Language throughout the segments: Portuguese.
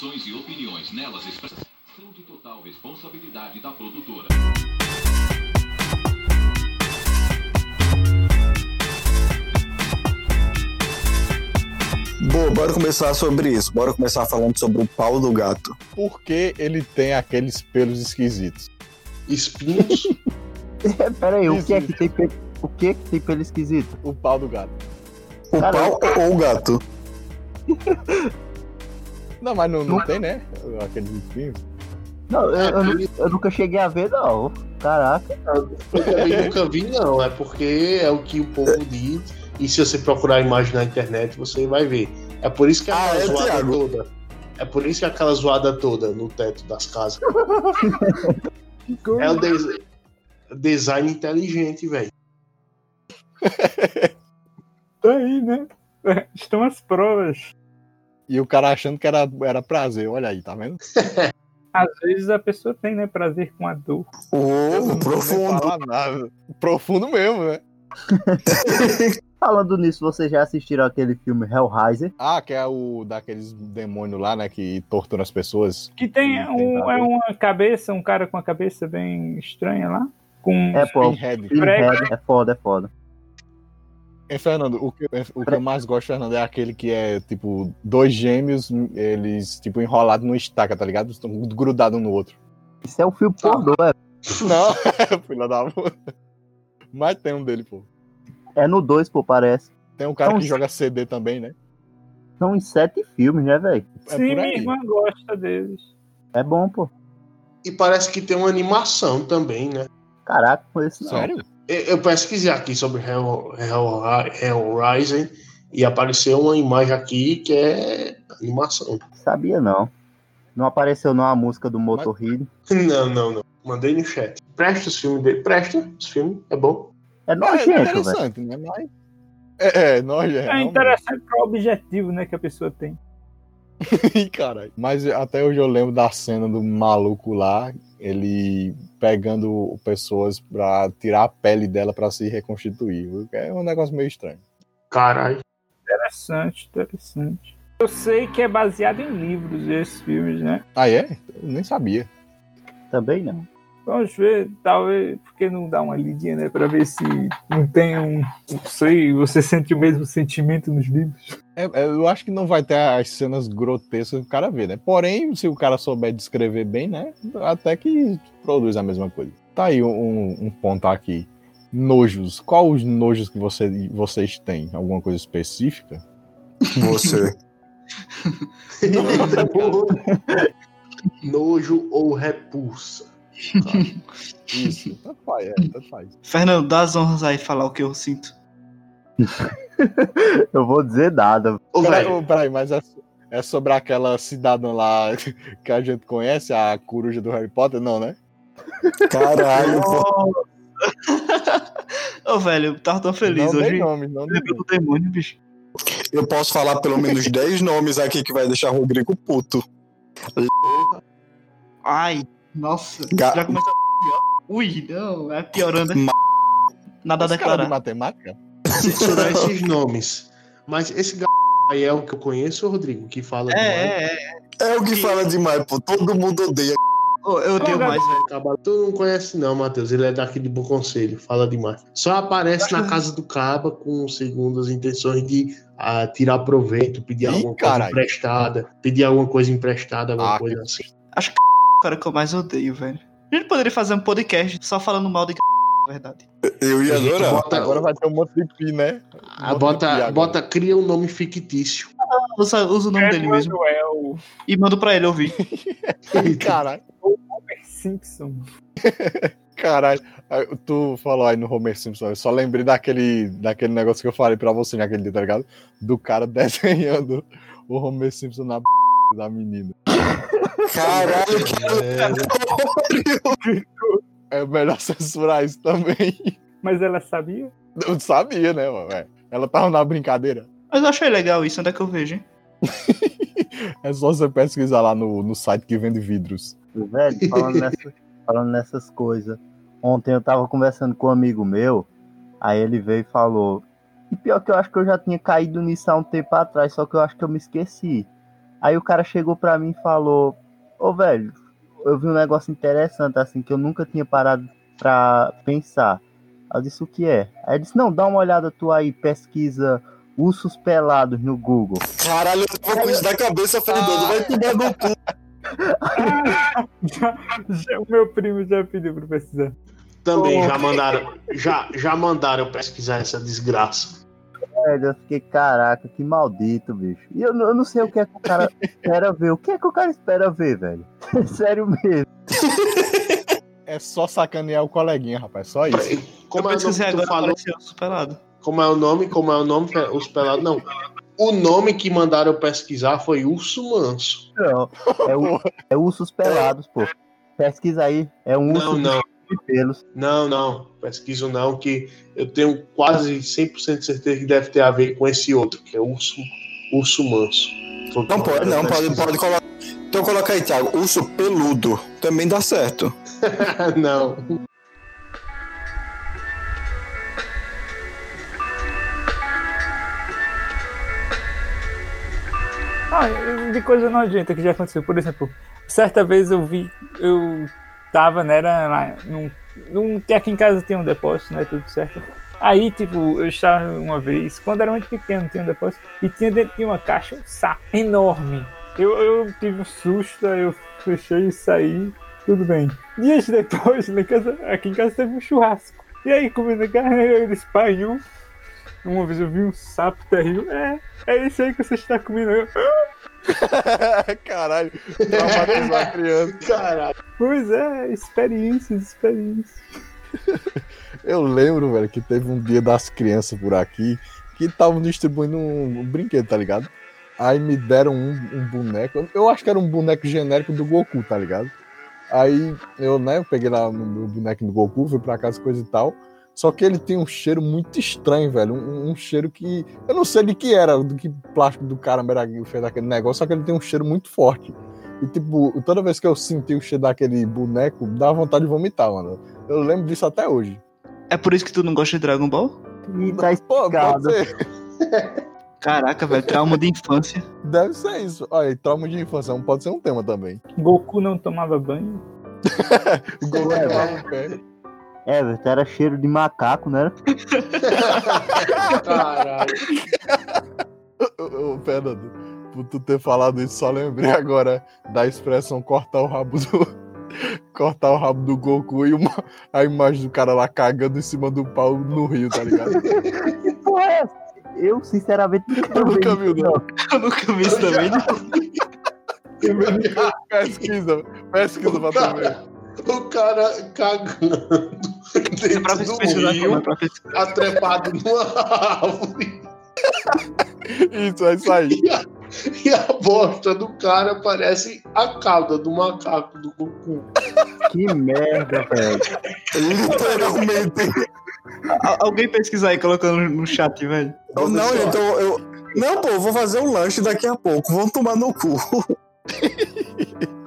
informações e opiniões nelas expressas são de total responsabilidade da produtora. Boa, bora começar sobre isso. Bora começar falando sobre o pau do gato. Por que ele tem aqueles pelos esquisitos? Espinhos. Pera aí, o que é que tem pelo, o que é que tem pelo esquisito? O pau do gato. O Caramba. pau ou o gato? Não, mas não, não tem, né? Aqueles espinhos. Não, eu, É, eu nu- eu nunca cheguei a ver, não. Caraca. Eu também nunca vi, não. É porque é o que o povo diz. E se você procurar a imagem na internet, você vai ver. É por isso que é Ah, aquela é, zoada Thiago? toda. É por isso que é aquela zoada toda no teto das casas. É o des- design inteligente, velho. Tá aí, né? Estão as provas. E o cara achando que era, era prazer. Olha aí, tá vendo? Às vezes a pessoa tem, né, prazer com a dor. Nem profundo. Profundo mesmo, né? Falando nisso, vocês já assistiram aquele filme Hellraiser? Ah, que é o daqueles demônios lá, né? Que torturam as pessoas. Que tem um, é uma cabeça, um cara com a cabeça bem estranha lá. Com É, pô. Pinhead. Pinhead, É foda, é foda. Hein, Fernando, o que, o que eu mais gosto, Fernando, é aquele que é, tipo, dois gêmeos, eles, tipo, enrolados numa estaca, tá ligado? Estão grudados um no outro. Isso é um filme pornô, é, Não, filha da puta. Mas tem um dele, pô. é no 2, pô, parece. Tem um cara Então, que joga CD também, né? São em sete filmes, né, velho? É Sim, por minha irmã gosta deles. É bom, pô. E parece que tem uma animação também, né? Caraca, com esse não. Sério? Eu eu pesquisei aqui sobre Hell, Hell, Hellraiser e apareceu uma imagem aqui que é animação. Sabia não. Não apareceu não a música do Motorhead. Não, não, não. Mandei no chat. Presta os filmes dele. Presta os filmes, é bom. É É, é nojento, velho. interessante, né? Mas... É, é, nós é. É interessante para o objetivo, né, que a pessoa tem. Ih, caralho. Mas até hoje eu lembro da cena do maluco lá, ele pegando pessoas pra tirar a pele dela pra se reconstituir. É um negócio meio estranho. Caralho. Interessante, interessante. Eu sei que é baseado em livros esses filmes, né? Ah, é? Eu nem sabia. Também não. Vamos ver, talvez, porque não dá uma lidinha, né, pra ver se não tem um, não sei, você sente o mesmo sentimento nos livros. É, é, eu acho que não vai ter as cenas grotescas que o cara vê, né? Porém, se o cara souber descrever bem, né? Até que produz a mesma coisa. Tá aí um, um ponto aqui. Nojos. Qual os nojos que você, vocês têm? Alguma coisa específica? Você. Nojo ou repulsa. Isso. Tanto faz, é, tanto faz. Fernando, dá as honras aí falar o que eu sinto. Eu vou dizer nada. Ô, Peraí, ô, peraí, mas é, é sobre aquela cidadã lá que a gente conhece, a coruja do Harry Potter? Não, né? Caralho, pô. Ô, velho, eu tava tão feliz não hoje. tem nome, não tem Lembrei nome. do demônio, bicho. Eu posso falar pelo menos 10 nomes aqui que vai deixar o Rodrigo puto. Ai, nossa. Ga- Já começou a. Ui, não, é piorando. Ma- Nada a cara de declarar. matemática? Censurar esses nomes. Mas esse g... aí é o que eu conheço, Rodrigo, que fala demais. É, é, é. É o que fala demais, pô. Todo mundo odeia. Ô, Eu odeio mais, velho. Tu não conhece não, Matheus. Ele é daqui de Bom Conselho, fala demais. Só aparece na casa do Caba com segundas intenções de ah, tirar proveito, pedir Ih, alguma coisa caralho. emprestada, pedir alguma coisa emprestada, alguma Ah, coisa que- assim. O cara que eu mais odeio, velho. A gente poderia fazer um podcast só falando mal de verdade. Eu ia adorar. Bota, Agora vai ter um monte de pi, né? Um ah, bota, bota, cria um nome fictício. Usa, usa o nome dele mesmo. Manuel E manda pra ele ouvir. Caralho, Homer Simpson. caralho. Tu falou aí no Homer Simpson, eu só lembrei daquele, daquele negócio que eu falei pra você naquele dia, tá ligado? Do cara desenhando o Homer Simpson na b... da menina. Caralho, que É melhor censurar isso também. Mas ela sabia? Eu sabia, né, mano? É. Ela tava na brincadeira. Mas eu achei legal isso, onde é que eu vejo, hein? É só você pesquisar lá no, no site que vende vidros. Velho, falando, nessa- falando nessas coisas. Ontem eu tava conversando com um amigo meu, aí ele veio e falou: E pior que eu acho que eu já tinha caído nisso há um tempo atrás, só que eu acho que eu me esqueci. Aí o cara chegou pra mim e falou: Ô velho, eu vi um negócio interessante assim que eu nunca tinha parado pra pensar. Eu disse: O que é? Aí ele disse: Não, dá uma olhada tu aí, pesquisa ursos pelados no Google. Caralho, eu tava com isso na cabeça, Fernando. Vai tomar no cu. O meu primo já pediu pra pesquisar. Também já mandaram, já, já mandaram eu pesquisar essa desgraça. Velho, eu fiquei, caraca, que maldito, bicho. E eu, não- eu não sei o que é que o cara espera ver. O que é que o cara espera ver, velho? Sério mesmo. É só sacanear o coleguinha, rapaz. Só isso. Como eu é pesquisei agora, falou? superado. Como é o nome? Como é o nome? Os pelados. Não. O nome que mandaram eu pesquisar foi Urso Manso. Não, é, o- é ursos pelados, pô. Pesquisa aí. É um urso Não, não. De pelos. Não, não. Pesquiso não, que eu tenho quase 100% de certeza que deve ter a ver com esse outro, que é Urso, urso Manso. Que Não pode, não, pode, pode colocar. Então coloca aí, Thiago. Urso peludo. Também dá certo. não. Ah, de coisa nojenta que já aconteceu. Por exemplo, certa vez eu vi, eu tava, né, era lá num, num, que aqui em casa tem um depósito, né, tudo certo. Aí, tipo, eu estava uma vez, quando era muito pequeno, tinha um depósito, e tinha dentro de uma caixa um sapo enorme. Eu, eu tive um susto, aí eu fechei e saí, tudo bem. Dias depois, lá em casa, aqui em casa teve um churrasco. E aí, comendo carne, ele espalhou. Uma vez eu vi um sapo terrível. É, é esse aí que você está comendo. Eu, Caralho, traumatizou a criança. Caralho. Pois é, experiências, experiências. Eu lembro, velho, que teve um dia das crianças por aqui que estavam distribuindo um, um brinquedo, tá ligado? Aí me deram um, um boneco. Eu acho que era um boneco genérico do Goku, tá ligado? Aí eu, né, eu peguei lá no meu boneco do Goku, fui pra casa, coisa e tal. Só que ele tem um cheiro muito estranho, velho. Um, um cheiro que. Eu não sei de que era, do que plástico do cara era que fez aquele negócio, só que ele tem um cheiro muito forte. E, tipo, toda vez que eu senti o cheiro daquele boneco, dava vontade de vomitar, mano. Eu lembro disso até hoje. É por isso que tu não gosta de Dragon Ball? E tá Pô, explicado. pode ser. Caraca, velho, trauma de infância. Deve ser isso. Olha, trauma de infância não pode ser um tema também. Goku não tomava banho. O Goku tava em pé. É, velho, era cheiro de macaco, né? Caralho. Ô, Fernando, por tu ter falado isso, só lembrei agora da expressão cortar o rabo do. cortar o rabo do Goku e uma, a imagem do cara lá cagando em cima do pau no rio, tá ligado? Que porra é essa? Eu, sinceramente, quero ver nunca isso, viu, não. Eu nunca vi isso também. Pesquisa, pesquisa pra tu ver. O cara cagando dentro do rio, atrepado numa árvore. Isso, é isso aí. E a, e a bosta do cara parece a cauda do macaco do Goku. Que merda, velho. Literalmente. Al- Alguém pesquisar aí, colocando no chat, velho. Eu, não, então eu. Não, pô, eu vou fazer um lanche daqui a pouco. Vamos tomar no cu.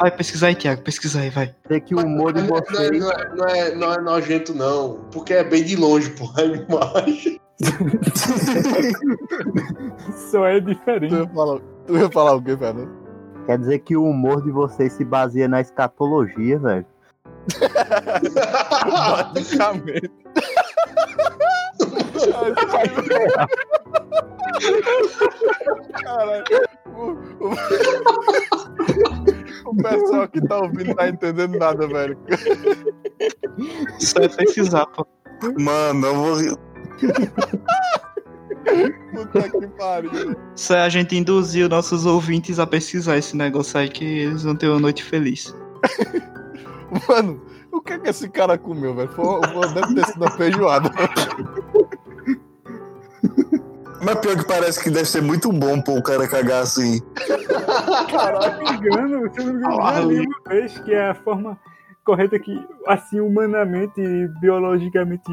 Vai, pesquisar aí, Thiago, pesquisar aí, vai. Sei que o humor de Não é, vocês. não, é, não, é, não é nojento, não. Porque é bem de longe, pô, a imagem. Só é Tu diferente. ia falar, tu ia falar o quê, Fernando? Quer dizer que o humor de vocês se baseia na escatologia, velho. Basicamente. Caralho. O, pessoal que tá ouvindo não tá entendendo nada, velho. Só é pesquisar, pô. Mano, eu vou. Puta que pariu. Isso é a gente induzir os nossos ouvintes a pesquisar esse negócio aí que eles vão ter uma noite feliz. Mano, o que é que esse cara comeu, velho? Foi- deve ter sido uma feijoada. Mas pior que parece que deve ser muito bom, pô, o cara cagar assim. Se eu não me engano, se eu não me engano, eu já li uma vez que é a forma correta que, assim, humanamente e biologicamente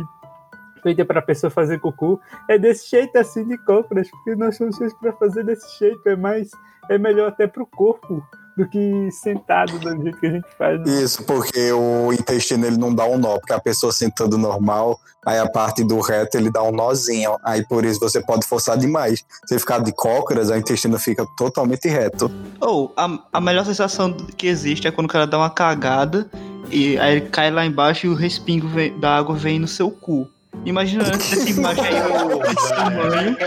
feita para a pessoa fazer cocô, é desse jeito assim de cócoras, porque nós somos feitos para fazer desse jeito, é mais, é melhor até pro corpo, do que sentado do jeito que a gente faz. Né? Isso, porque o intestino ele não dá um nó, porque a pessoa sentando normal, aí a parte do reto ele dá um nozinho. Aí por isso você pode forçar demais. Se ficar de cócoras, o intestino fica totalmente reto. Ou, a, a melhor sensação que existe é quando o cara dá uma cagada e aí ele cai lá embaixo e o respingo vem- da água vem no seu cu. Imagina essa imagem aí desse tamanho.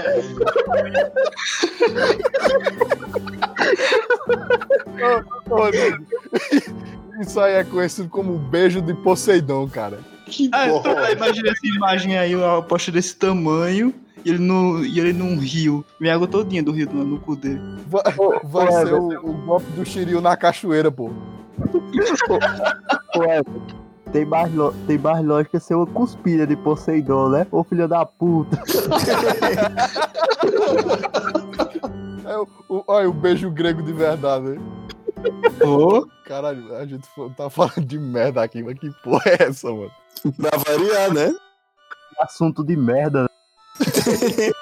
Isso aí é conhecido como beijo de Poseidon, cara. Que Ah, então, imagina essa imagem aí, uma posta desse tamanho e ele, no, e ele num rio. Vem água todinha do rio no, no cu dele. Vai, vai Pô, ser o, o golpe do Shiryu na cachoeira, pô. Pô, é, tem, mais lo- tem mais lógica ser uma cuspida de Poseidon, né? Ô filho da puta. É o, o, olha o beijo grego de verdade, hein? Ô, Caralho, a gente tá falando de merda aqui, mas que porra é essa, mano? Pra variar, né? Assunto de merda. né?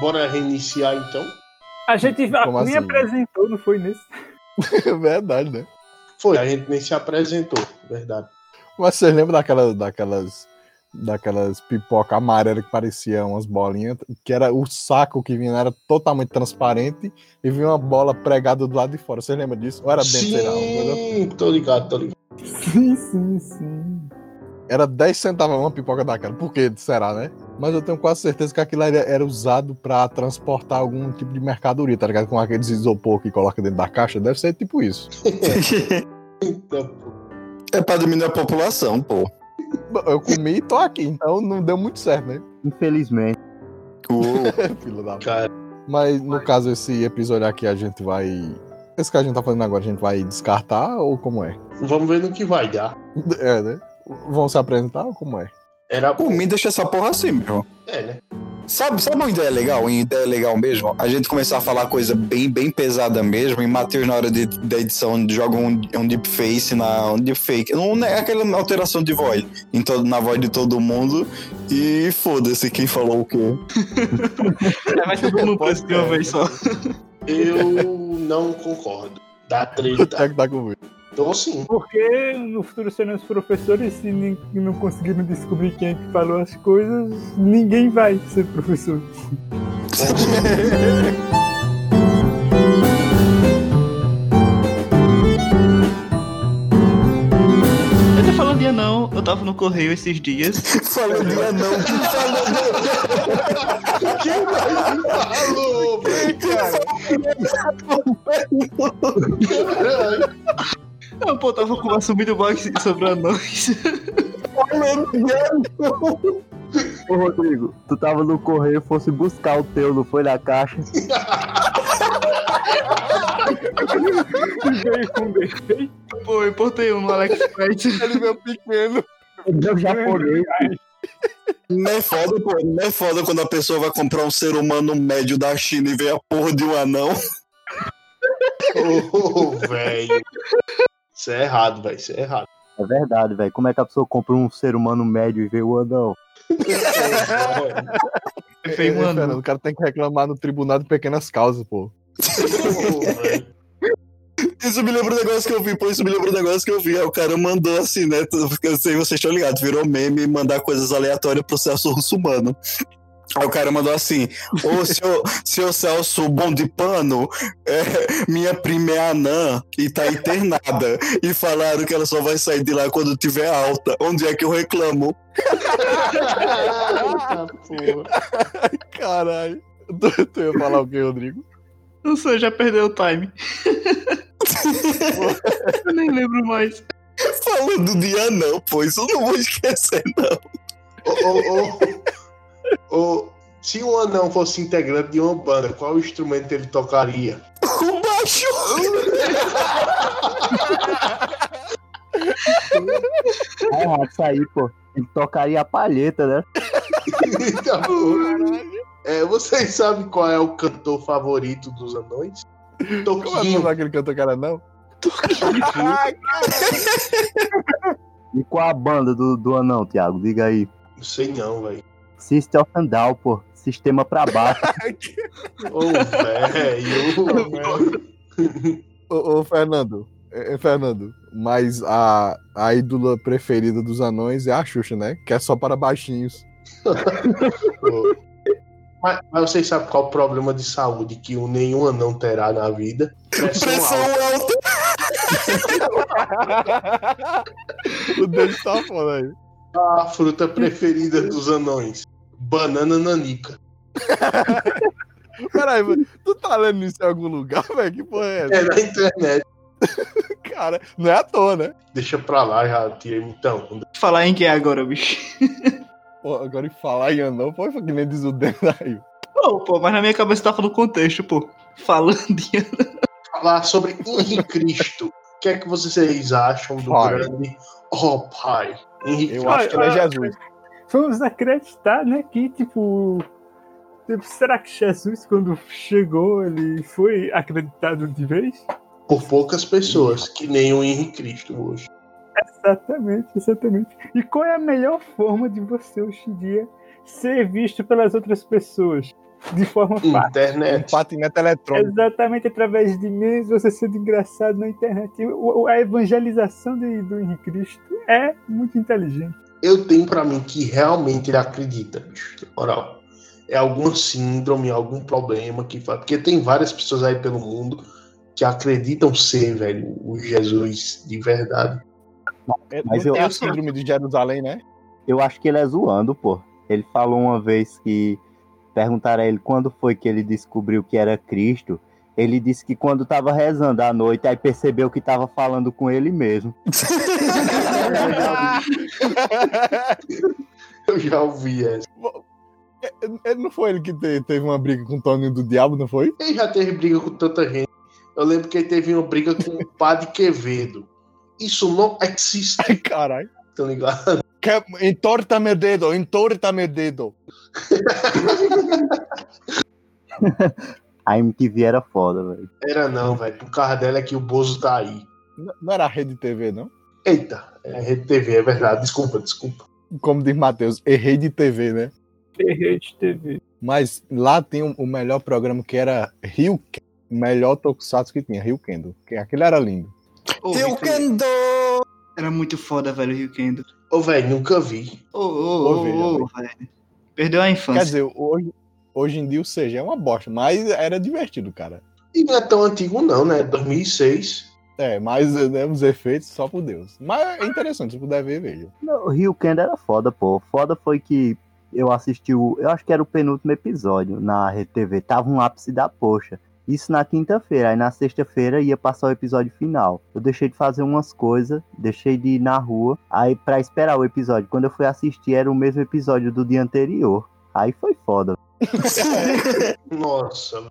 Bora reiniciar então? A gente Como nem assim? apresentou, não foi nesse? Verdade, né? Foi, a gente nem se apresentou, verdade. Mas vocês lembram daquela, daquelas, daquelas pipoca amarela que pareciam umas bolinhas, que era o saco que vinha era totalmente transparente e vinha uma bola pregada do lado de fora. Vocês lembram disso? Ou era dentro, sei lá, Sim, tô ligado, tô ligado. Sim, sim, sim. Era 10 centavos uma pipoca daquela. Por que será, né? Mas eu tenho quase certeza que aquilo era, era usado pra transportar algum tipo de mercadoria, tá ligado? Com aqueles isopor que coloca dentro da caixa. Deve ser tipo isso. É pra diminuir a população, pô. Eu comi e tô aqui, então não deu muito certo, né? Infelizmente. Filho da Cara, Mas no caso, esse episódio aqui a gente vai. Esse que a gente tá fazendo agora, a gente vai descartar ou como é? vamos ver no que vai dar. É, né? Vão se apresentar ou como é? Era Por mim, deixa essa porra assim, meu. É, né? Sabe, sabe uma ideia legal? Uma ideia legal mesmo? A gente começar a falar coisa bem, bem pesada mesmo, e Matheus, na hora de, da edição, joga um, um deepface na. Um deepfake. Não é aquela alteração de voz em todo, na voz de todo mundo. E foda-se quem falou o quê. é, vai todo mundo preso de uma vez só. Eu não concordo. Dá treta. que tá comigo. Tô sim. Porque no futuro serão os professores, se não conseguiram descobrir quem é que falou as coisas, ninguém vai ser professor. Eu tô falando de não, eu tava no correio esses dias. Falando de anão, que falou Quem mais falou, velho? Caralho. Eu, pô, tava conversando muito bom aqui sobre anões. Ô Rodrigo, tu tava no correio, fosse buscar o teu, não foi na caixa? Veio com defeito. Pô, eu importei um no AliExpress. Ele veio pequeno. Deu japonês. Não é foda, pô. Não é foda quando a pessoa vai comprar um ser humano médio da China e vê a porra de um anão. Ô, velho. Isso é errado, velho. Isso é errado. É verdade, velho. Como é que a pessoa compra um ser humano médio e vê o anão? É, anão. Fernando, o cara tem que reclamar no tribunal de pequenas causas, pô. Isso me lembra um negócio que eu vi, pô, isso me lembra um negócio que eu vi. Aí o cara mandou assim, né? Eu sei se vocês estão ligados, virou meme mandar coisas aleatórias pro Celso Russumano. Aí o cara mandou assim: Ô, seu, seu Celso bom de pano, é, minha prima é anã e tá internada. E falaram que ela só vai sair de lá quando tiver alta. Onde é que eu reclamo? Caralho. Tu, tu ia falar o quê, Rodrigo? Não sei, já perdeu o time. eu nem lembro mais. Falando de anão, pô, isso eu não vou esquecer, não. Ô, ô, ô, ô, se um anão fosse integrante de uma banda, qual instrumento ele tocaria? O baixo! É errado isso aí, pô. Ele tocaria a palheta, né? Eita, porra. É, vocês sabem qual é o cantor favorito dos anões? Como é o Toquinho. nome daquele cantor, cara, não? E qual a banda do, do anão, Thiago? Diga aí. Não sei não, velho. System of Down, pô. Sistema pra baixo. Ô, velho. Ô, Fernando, é, é, Fernando, mas a, a ídola preferida dos anões é a Xuxa, né? Que é só para baixinhos. Mas, mas vocês sabem qual é o problema de saúde que o nenhum anão terá na vida? Pressão, Pressão alta. alta. o dele tá foda aí. A fruta preferida dos anões. Banana nanica. Peraí, tu tá lendo isso em algum lugar, velho? Que porra é essa? É na internet. Cara, não é à toa, né? Deixa pra lá, já tirei então. Falar em que é agora, bicho? Pô, agora em falar em anão, pô, foi que nem diz o dedo aí. Pô, pô, mas na minha cabeça tava no contexto, pô. Falando de Falar sobre Henri Cristo. O que é que vocês acham do Pai. grande Oh Pai? Henrique Eu acho que ele é Jesus. Vamos acreditar, né, que, tipo, tipo, será que Jesus, quando chegou, ele foi acreditado de vez? por poucas pessoas, que nem o Henri Cristo hoje. Exatamente, exatamente. E qual é a melhor forma de você, hoje em dia, ser visto pelas outras pessoas? De forma fácil. Um Internet. patinete eletrônico. Exatamente através de memes, você sendo engraçado na internet. A evangelização de- do Henrique Cristo é muito inteligente. Eu tenho pra mim que realmente ele acredita, bicho. Na moral. É alguma síndrome, algum problema que faz. Porque tem várias pessoas aí pelo mundo que acreditam ser, velho, o Jesus de verdade. É, Mas não eu- tem a síndrome de Jerusalém, né? Eu acho que ele é zoando, pô. Ele falou uma vez que perguntaram a ele quando foi que ele descobriu que era Cristo. Ele disse que quando tava rezando à noite, aí percebeu que tava falando com ele mesmo. Eu já ouvi essa. É, Não foi ele que te- teve uma briga com o Tony do Diabo, não foi? Ele já teve briga com tanta gente. Eu lembro que ele teve uma briga com o Padre Quevedo. Isso não existe, Ai, caralho. tá ligado? Que- Entorta meu dedo, entorta meu dedo. A MTV era foda, velho. Era não, velho. O carro dela é que o Bozo tá aí. N- Não era a Rede TV, não? Eita, é Rede TV, é verdade. Desculpa, desculpa. Como diz Matheus, errei de TV, né? Rede TV. Mas lá tem o, melhor programa que era Rio melhor tokusatsu que tinha, Rio Kendo. Que aquele era lindo. Vitor, quero. Era muito foda, velho, o Rio Kendo. Ô, velho, nunca vi. Ô, ô, Ô, velho, ô, velho. Perdeu a Quer infância. dizer, hoje, hoje em dia o CG é uma bosta, mas era divertido, cara. E não é tão antigo, não, né? 2006. É, mas né, os efeitos só por Deus. Mas é interessante, se puder ver, veja. Não, o Rio Kendo era foda, pô. Foda foi que eu assisti o. Eu acho que era o penúltimo episódio na Rede TV. Tava um ápice da poxa. Isso na quinta-feira. Aí na sexta-feira ia passar o episódio final. Eu deixei de fazer umas coisas, deixei de ir na rua. Aí pra esperar o episódio. Quando eu fui assistir, era o mesmo episódio do dia anterior. Aí foi foda. Nossa.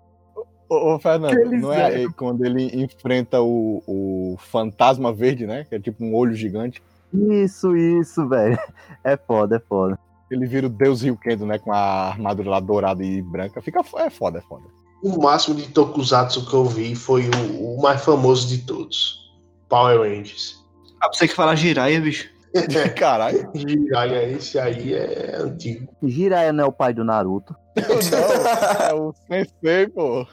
Ô, ô, Fernando, não é quando ele enfrenta o, o fantasma verde, né? Que é tipo um olho gigante. Isso, isso, velho. É foda, é foda. Ele vira o Deus Rio Kendo, né? Com a armadura lá dourada e branca. Fica é foda, é foda. O máximo de Tokusatsu que eu vi foi o, o mais famoso de todos. Power Rangers. Ah, você que falar giraia, bicho. Caralho. Jiraiya, esse aí é antigo. Jiraiya não é o pai do Naruto. Não, é o Sensei, pô.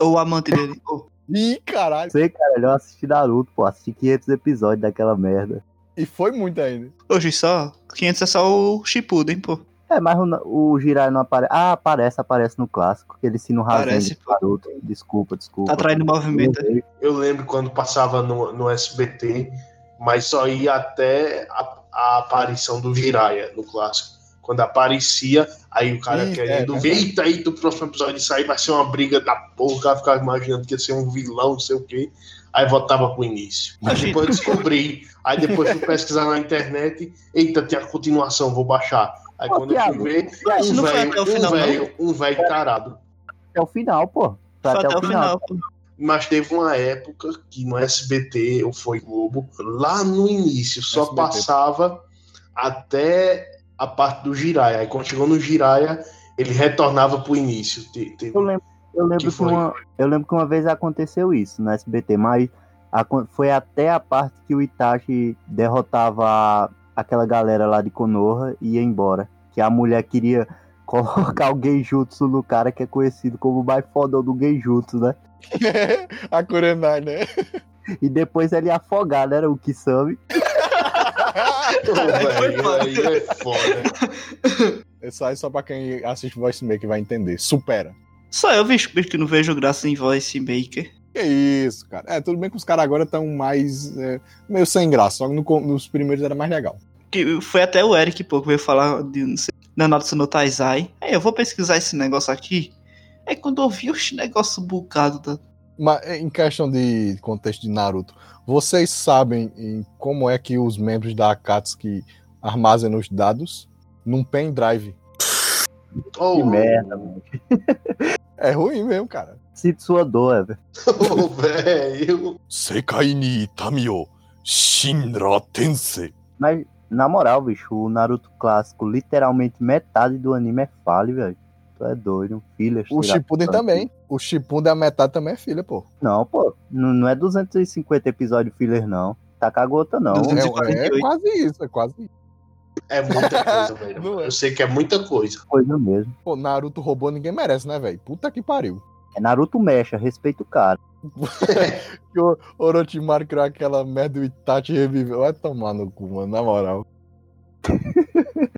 Ou o amante dele. Ih, caralho. Sei, cara, eu assisti Naruto, pô. Assisti 500 episódios daquela merda. E foi muito ainda. Hoje só. 500 é só o Shippuden, pô. É, mas o, o Jiraiya não aparece. Ah, aparece, aparece no clássico. Que ele ensina o Aparece, pro Naruto. Desculpa, desculpa. Tá traindo movimento. Eu lembro quando passava no, no SBT, mas só ia até a, a aparição do Jiraiya no clássico. Quando aparecia, aí o cara Ih, querendo é, ver, eita, aí do próximo episódio isso aí vai ser uma briga da porra, o cara ficava imaginando que ia ser um vilão, não sei o quê. Aí voltava pro início. Aí depois eu descobri. Aí depois fui pesquisar na internet, eita, tem a continuação, vou baixar. Aí Ô, quando eu Thiago, fui ver, um velho, até o um final, não? velho, um velho tarado. Até o final, pô. Foi Foi até o final, pô. Mas teve uma época que no SBT ou foi Globo, lá no início, só SBT. passava até a parte do Jiraiya. Aí quando chegou no Jiraiya, ele retornava pro início. Te- teve- Eu lembro, eu lembro Que que, uma, eu lembro que uma vez aconteceu isso no SBT, mas acon- foi até a parte que o Itachi derrotava a- aquela galera lá de Konoha e ia embora. Que a mulher queria colocar o Genjutsu no cara que é conhecido como o mais fodão do Genjutsu, né? a Kurenai, né? E depois ele afogar, né? Era o Kisame. Aí é foda. Isso aí só pra quem assiste Voice Maker vai entender. Supera. Só eu, bicho, que não vejo graça em voice maker. Que isso, cara. É, tudo bem que os caras agora estão mais. é, meio sem graça. Só que no nos primeiros era mais legal. Que foi até o Eric, pô, que veio falar de não sei, Nanatsu no Taizai. Aí eu vou pesquisar esse negócio aqui. Aí quando eu vi os negócio bugado da. Mas é, em questão de contexto de Naruto, vocês sabem em como é que os membros da Akatsuki armazenam os dados? Num pendrive. Ô, Que merda, mano. É ruim mesmo, cara. Sinto sua dor, velho. Ô, velho. Sekai ni Shinra Tensei. Mas, na moral, bicho, o Naruto clássico, literalmente metade do anime é fale, velho. Tu é doido, um filler. O Shippuden também. O Shippuden, a metade também é filha, pô. Não, pô. Não, não é 250 episódios filler, não. Tá com a gota, não. É, é 248. quase isso, é quase isso. É muita coisa, velho. É. Eu sei que é muita coisa. Coisa mesmo. Pô, Naruto roubou, ninguém merece, né, velho? Puta que pariu. É Naruto mecha, respeita o cara. Que o Orochimaru criou aquela merda e o Itachi reviveu. Vai tomar no cu, mano, na moral.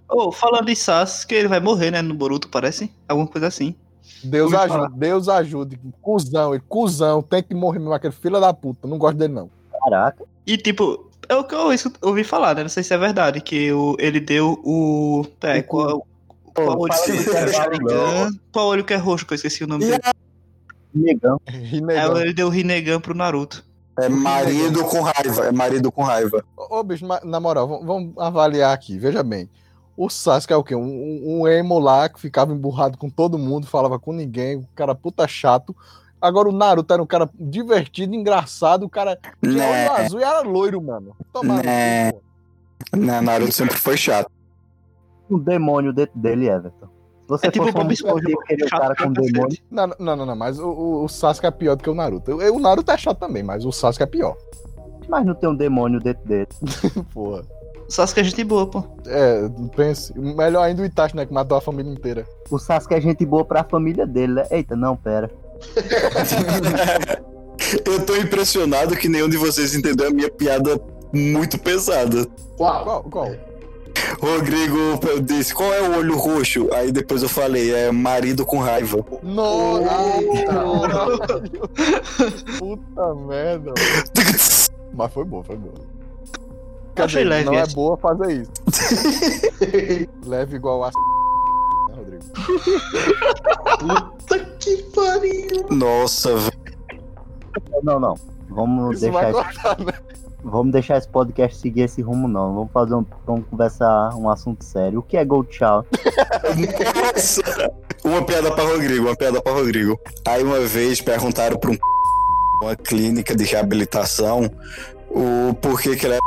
Ô, falando em Sasuke, ele vai morrer, né? No Boruto, parece. Alguma coisa assim. Deus ajude, falar. Deus ajude. Cusão, ele, cuzão, tem que morrer mesmo, aquele filho da puta. Não gosto dele, não. Caraca. E tipo, é o que eu ouvi falar, né? Não sei se é verdade, que o, ele deu o. É, O qual, qual olho que é? Qual olho que é roxo, que eu esqueci o nome dele. Negão. É, Rinegão. ele deu o Rinnegan pro Naruto. É marido com raiva. É marido com raiva. Ô, bicho, na moral, vamos avaliar aqui. Veja bem. O Sasuke é o quê? Um, um, um emo lá que ficava emburrado com todo mundo, falava com ninguém, um cara puta chato. Agora o Naruto era um cara divertido, engraçado, o cara tinha Né. olho azul e era loiro, mano. Toma no Né. Né, Naruto sempre foi chato. Um demônio dentro dele, Everton. Se você É tipo fosse Bob um Esponja, você querer o chato cara com um demônio, Não, não, não, não, mas o, o, o Sasuke é pior do que o Naruto. O, o Naruto é chato também, mas o Sasuke é pior. mas não tem um demônio dentro dele. Porra. Sasuke é gente boa, pô. É, pense. Melhor ainda o Itachi, né? Que matou a família inteira. O Sasuke é gente boa pra família dele, né? Eita, não, pera. Eu tô impressionado que nenhum de vocês entendeu a minha piada muito pesada. Qual? Qual? qual? Rodrigo disse, qual é o olho roxo? Aí depois eu falei, é marido com raiva. Nossa! Puta merda. mano. Mas foi boa, foi boa. Quer Achei dizer, leve não é essa. boa fazer isso. Leve igual a né, Rodrigo? Puta que pariu. Nossa, velho. Não, não. Vamos Isso vai deixar, esse, cortar, né? vamos deixar esse podcast seguir esse rumo, não. Vamos fazer um, vamos conversar um assunto sério. O que é Gold Chow? Nossa. Uma piada pra Rodrigo, uma piada pra Rodrigo. Aí uma vez perguntaram pra um uma clínica de reabilitação o porquê que ele era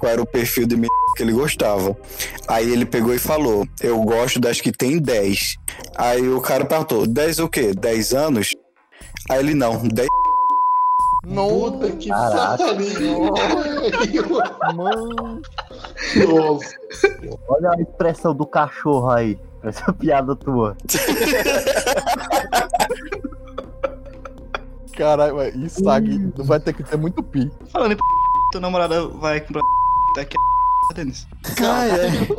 qual era o perfil de menina que ele gostava. Aí ele pegou e falou: Eu gosto das que tem 10. Aí o cara perguntou: 10 o quê? 10 anos? Aí ele não, 10 Puta que pariu. Mano. Nossa. Olha a expressão do cachorro aí. Essa piada tua. Caralho, isso aqui vai ter que ter muito pi. Falando em p... tua namorada vai comprar daqui a Denis. Caralho.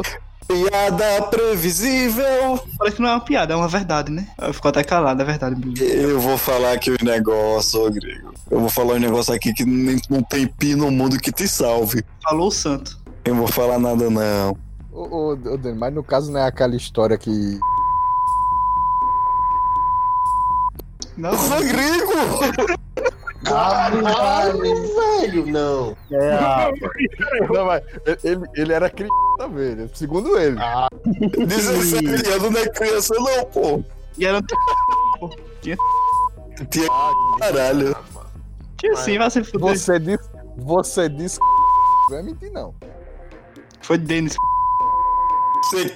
Piada previsível. Parece que não é uma piada, é uma verdade, né? Eu fico até calado, é verdade. Bruno. Eu vou falar aqui os negócios, Rodrigo. Eu vou falar um negócio aqui que nem, não tem pi no mundo que te salve. Falou o santo. Eu não vou falar nada, não. Ô, ô, ô, mas no caso não é aquela história que. Não, Rodrigo! Caralho, velho. Não. É, ah, Não, mas ele, ele era criança também, segundo ele. 17 anos não é criança, não, pô. e era Tinha caralho. tinha sim, vai se fuder. Você disse. Você disse que não é mentir, não. Foi Denis. Você,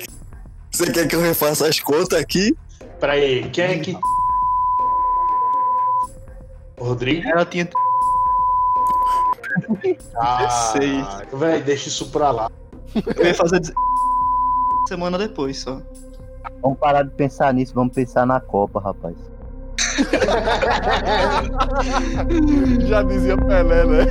você quer que eu refaça as contas aqui? Pera aí, quem é que. Rodrigo? Ela tinha. Ah, sei. Velho, deixa isso pra lá. Eu ia fazer semana depois só. vamos parar de pensar nisso, vamos pensar na Copa, rapaz. Já dizia Pelé, né?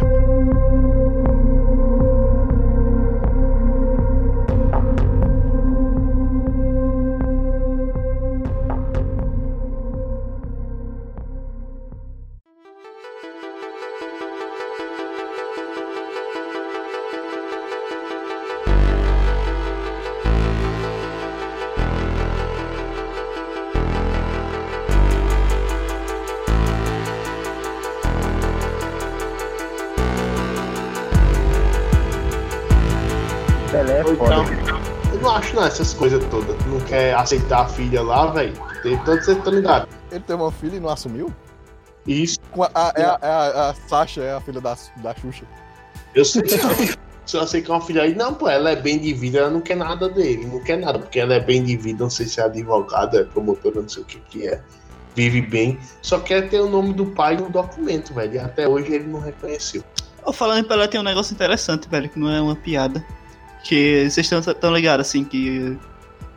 Coisas todas. Não quer aceitar a filha lá, velho. Tem estão ligados. Ele teve uma filha e não assumiu? Isso, Com a, a, é a, é a, a Sasha é a filha da, da Xuxa. eu sei. Se eu sei que é uma filha aí, não, pô, ela é bem de vida, ela não quer nada dele, não quer nada, porque ela é bem de vida, não sei se é advogada, é promotora, não sei o que que é. Vive bem, só quer ter o nome do pai no documento, velho. E até hoje ele não reconheceu. Ô, falando em Pelé, tem um negócio interessante, velho, que não é uma piada. Que vocês estão tão ligados, assim, que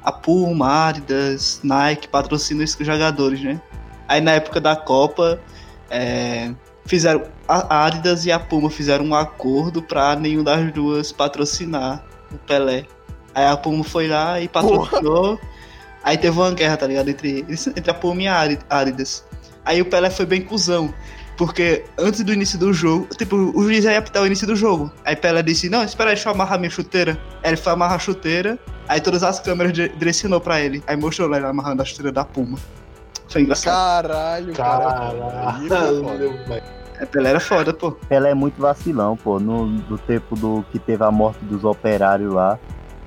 a Puma, Adidas, Nike patrocinam esses jogadores, né? Aí na época da Copa, é, fizeram. A Adidas e a Puma fizeram um acordo pra nenhum das duas patrocinar o Pelé. Aí a Puma foi lá e patrocinou. Aí teve uma guerra, tá ligado? Entre, entre a Puma e a Adi- Adidas. Aí o Pelé foi bem cuzão. Porque antes do início do jogo, tipo, o juiz ia apitar o início do jogo. Aí Pelé disse, não, espera aí, deixa eu amarrar minha chuteira. Aí ele foi amarrar a chuteira, aí todas as câmeras di- direcionou pra ele. Aí mostrou lá ele amarrando a chuteira da Puma. Foi engraçado. Caralho. Caralho, velho. É, Pelé era foda, pô. Pelé é muito vacilão, pô. No, do tempo do que teve a morte dos operários lá.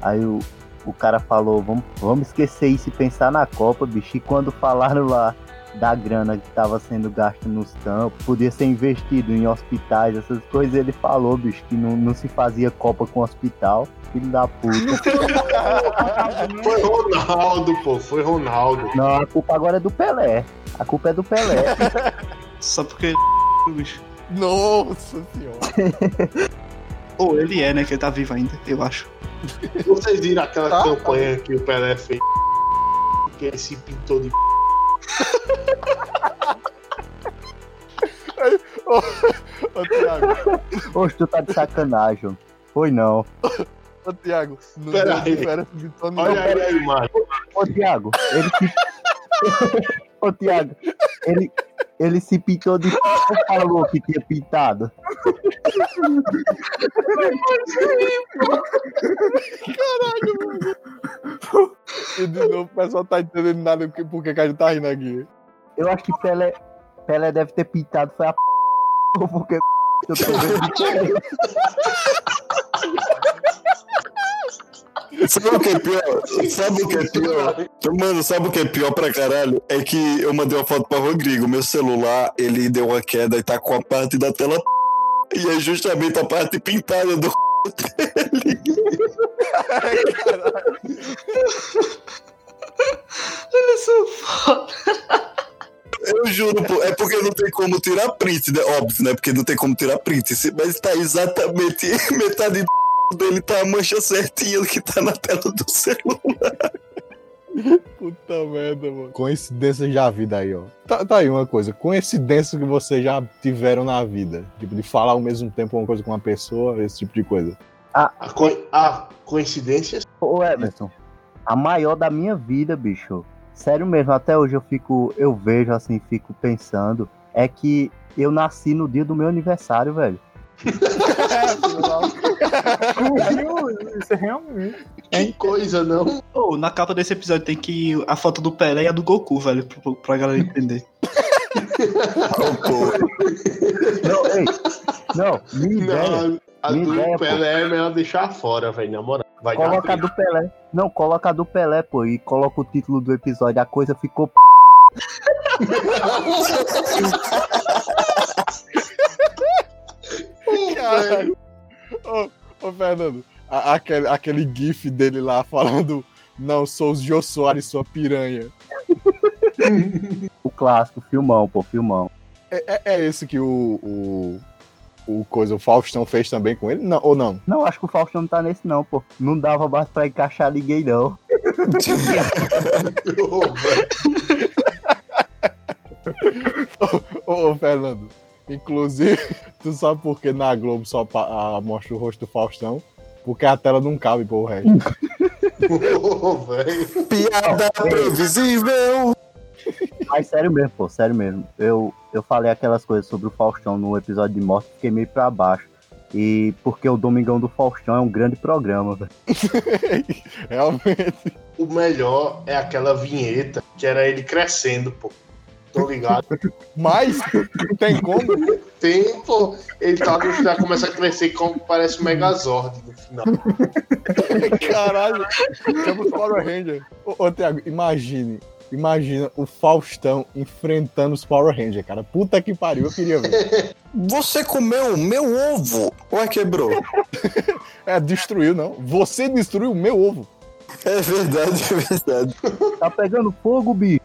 Aí o, o cara falou, vamos, vamos esquecer isso e pensar na Copa, bicho. E quando falaram lá da grana que tava sendo gasta nos campos, podia ser investido em hospitais, essas coisas, ele falou, bicho, que não, não se fazia Copa com hospital. Filho da puta. Foi Ronaldo, pô, foi Ronaldo. Não, a culpa agora é do Pelé. A culpa é do Pelé. Só porque bicho. Nossa senhora. Ou ele é, né? Que ele tá vivo ainda, eu acho. Vocês viram aquela Ah, campanha que o Pelé fez? Que ele se pintou de Ô, Thiago. Hoje tu tá de sacanagem. Foi não. Ô, Thiago. Não Pera deu diferença de. Olha aí a imagem. Ô, Thiago, ele se. Ô, Thiago, ele, ele se pintou de. Ou falou que tinha pintado? E de novo o pessoal tá entendendo nada porque, porque que a gente tá rindo aqui. Eu acho que Pelé, Pelé deve ter pintado foi a. p***, Porque. Eu tô vendo Sabe o que é pior? Sabe o que é pior? Mano, sabe o que é pior pra caralho? É que eu mandei uma foto pra Rodrigo. Meu celular, ele deu uma queda e tá com a parte da tela e é justamente a parte pintada do Olha só, foda. Eu juro, pô, é porque não tem como tirar print, né? Óbvio, né? Porque não tem como tirar print. Mas tá exatamente metade do dele tá a mancha certinha que tá na tela do celular. Puta merda, mano. Coincidências da vida aí, ó. Tá, tá aí uma coisa. Coincidências que vocês já tiveram na vida. Tipo, de falar ao mesmo tempo uma coisa com uma pessoa, esse tipo de coisa. A, co a coincidência Ô, Emerson, a maior da minha vida, bicho. Sério mesmo, até hoje eu fico. Eu vejo assim, fico pensando. É que eu nasci no dia do meu aniversário, velho. Isso é realmente. Que coisa, não? Ô, na capa desse episódio tem que a foto do Pelé e a do Goku, velho, pra, pra galera entender. Não, ei, não, minha ideia. Não, a Minha do ideia, pô. Pelé é melhor deixar fora, velho, na moral. Vai Coloca a do Pelé. Não, coloca a do Pelé, pô, e coloca o título do episódio. A coisa ficou. Caralho. Ô, ô, Fernando, a- aquele, aquele gif dele lá falando não, sou o Jô Soares, sua piranha. O clássico, filmão, pô, filmão. É, é- é esse que o, o, o coisa, o Faustão fez também com ele? Não, ou não? Não, acho que o Faustão não tá nesse, não, pô. Não dava mais pra encaixar ninguém, não. Ô, ô, Fernando, inclusive, tu sabe por que na Globo só pa- ah, mostra o rosto do Faustão? Porque a tela não cabe pro resto. Piada previsível. Mas sério mesmo, pô, sério mesmo. Eu, eu falei aquelas coisas sobre o Faustão no episódio de morte, fiquei meio pra baixo. E porque o Domingão do Faustão é um grande programa, velho. Realmente. O melhor é aquela vinheta que era ele crescendo, pô. Tô ligado? Mas, não tem como. Tem, pô. Ele tá no final, começa a crescer como parece o Megazord no final. Caralho. Chama os Power Rangers. Ô, ô Thiago, imagine. Imagina o Faustão enfrentando os Power Rangers, cara. Puta que pariu, eu queria ver. Você comeu meu ovo. Ué, quebrou. É, destruiu, não. Você destruiu o meu ovo. É verdade, é verdade. Tá pegando fogo, bicho.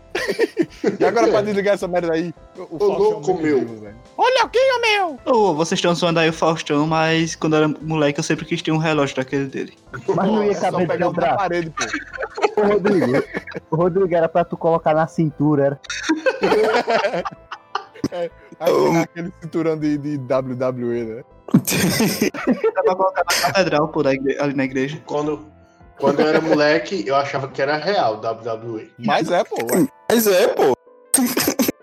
E agora pra desligar essa merda aí, o, o louco, é muito meu. vivo, velho. Olha aqui, o meu! Ô, vocês estão zoando aí o Faustão, mas quando eu era moleque eu sempre quis ter um relógio daquele dele. Mas não ia É caber no pegar da braço. parede, pô. Ô, Rodrigo. O Rodrigo era pra tu colocar na cintura, era. Aí tem aquele cinturão de, de WWE, né? Dá pra colocar na catedral, igre- ali na igreja. Quando, quando eu era moleque, eu achava que era real WWE. Mas é, pô. ué. Mas é, pô.